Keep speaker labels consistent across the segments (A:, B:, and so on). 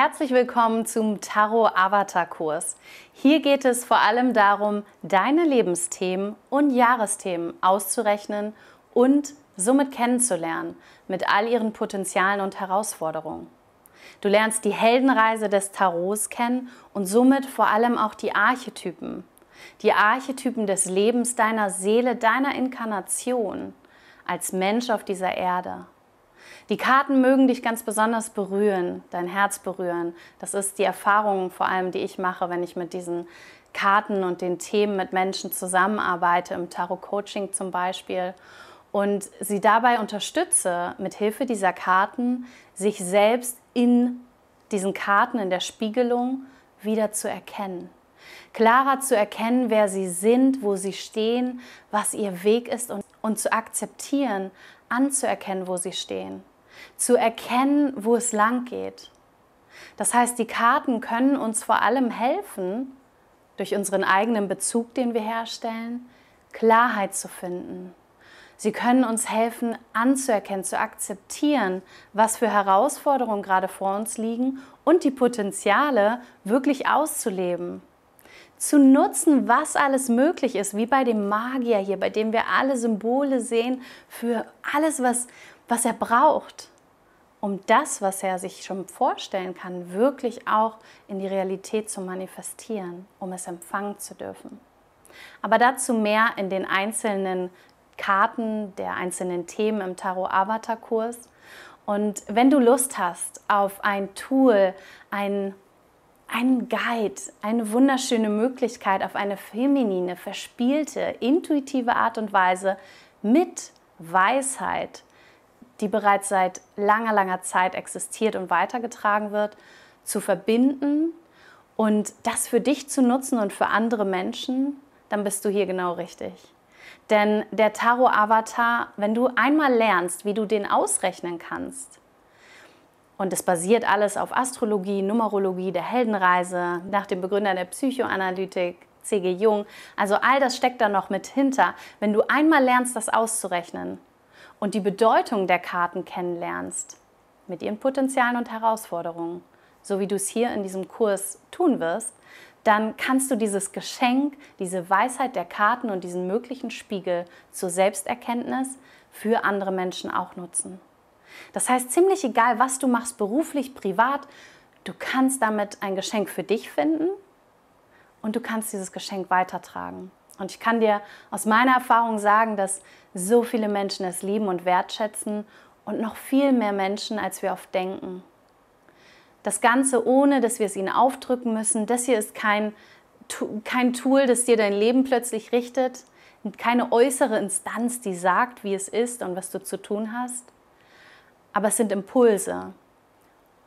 A: Herzlich willkommen zum Tarot Avatar Kurs. Hier geht es vor allem darum, deine Lebensthemen und Jahresthemen auszurechnen und somit kennenzulernen mit all ihren Potenzialen und Herausforderungen. Du lernst die Heldenreise des Tarots kennen und somit vor allem auch die Archetypen. Die Archetypen des Lebens deiner Seele, deiner Inkarnation als Mensch auf dieser Erde. Die Karten mögen dich ganz besonders berühren, dein Herz berühren. Das ist die Erfahrung vor allem, die ich mache, wenn ich mit diesen Karten und den Themen mit Menschen zusammenarbeite, im Tarot-Coaching zum Beispiel. Und sie dabei unterstütze, mit Hilfe dieser Karten, sich selbst in diesen Karten, in der Spiegelung wieder zu erkennen. Klarer zu erkennen, wer sie sind, wo sie stehen, was ihr Weg ist und, und zu akzeptieren, anzuerkennen, wo sie stehen zu erkennen, wo es lang geht. Das heißt, die Karten können uns vor allem helfen, durch unseren eigenen Bezug, den wir herstellen, Klarheit zu finden. Sie können uns helfen, anzuerkennen, zu akzeptieren, was für Herausforderungen gerade vor uns liegen und die Potenziale wirklich auszuleben. Zu nutzen, was alles möglich ist, wie bei dem Magier hier, bei dem wir alle Symbole sehen für alles, was, was er braucht, um das, was er sich schon vorstellen kann, wirklich auch in die Realität zu manifestieren, um es empfangen zu dürfen. Aber dazu mehr in den einzelnen Karten der einzelnen Themen im Tarot Avatar Kurs. Und wenn du Lust hast auf ein Tool, ein ein Guide, eine wunderschöne Möglichkeit auf eine feminine, verspielte, intuitive Art und Weise mit Weisheit die bereits seit langer, langer Zeit existiert und weitergetragen wird, zu verbinden und das für dich zu nutzen und für andere Menschen, dann bist du hier genau richtig. Denn der Tarot-Avatar, wenn du einmal lernst, wie du den ausrechnen kannst, und es basiert alles auf Astrologie, Numerologie, der Heldenreise, nach dem Begründer der Psychoanalytik, C.G. Jung. Also all das steckt da noch mit hinter. Wenn du einmal lernst, das auszurechnen, und die Bedeutung der Karten kennenlernst, mit ihren Potenzialen und Herausforderungen, so wie du es hier in diesem Kurs tun wirst, dann kannst du dieses Geschenk, diese Weisheit der Karten und diesen möglichen Spiegel zur Selbsterkenntnis für andere Menschen auch nutzen. Das heißt, ziemlich egal, was du machst, beruflich, privat, du kannst damit ein Geschenk für dich finden und du kannst dieses Geschenk weitertragen. Und ich kann dir aus meiner Erfahrung sagen, dass so viele Menschen es lieben und wertschätzen und noch viel mehr Menschen, als wir oft denken. Das Ganze ohne, dass wir es ihnen aufdrücken müssen. Das hier ist kein, kein Tool, das dir dein Leben plötzlich richtet. Keine äußere Instanz, die sagt, wie es ist und was du zu tun hast. Aber es sind Impulse.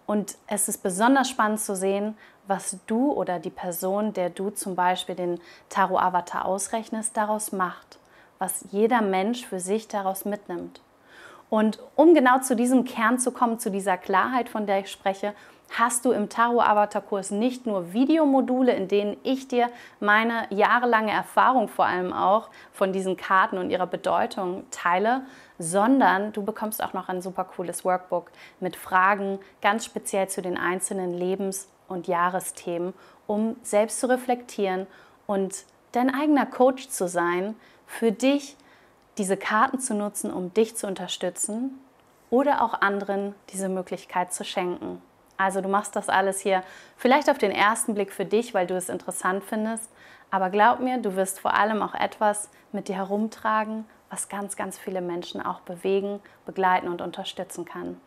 A: Und es ist besonders spannend zu sehen, was du oder die Person, der du zum Beispiel den Tarot-Avatar ausrechnest, daraus macht, was jeder Mensch für sich daraus mitnimmt. Und um genau zu diesem Kern zu kommen, zu dieser Klarheit, von der ich spreche, hast du im Tarot-Avatar-Kurs nicht nur Videomodule, in denen ich dir meine jahrelange Erfahrung vor allem auch von diesen Karten und ihrer Bedeutung teile, sondern du bekommst auch noch ein super cooles Workbook mit Fragen ganz speziell zu den einzelnen Lebens- und Jahresthemen, um selbst zu reflektieren und dein eigener Coach zu sein, für dich diese Karten zu nutzen, um dich zu unterstützen oder auch anderen diese Möglichkeit zu schenken. Also du machst das alles hier vielleicht auf den ersten Blick für dich, weil du es interessant findest, aber glaub mir, du wirst vor allem auch etwas mit dir herumtragen, was ganz, ganz viele Menschen auch bewegen, begleiten und unterstützen kann.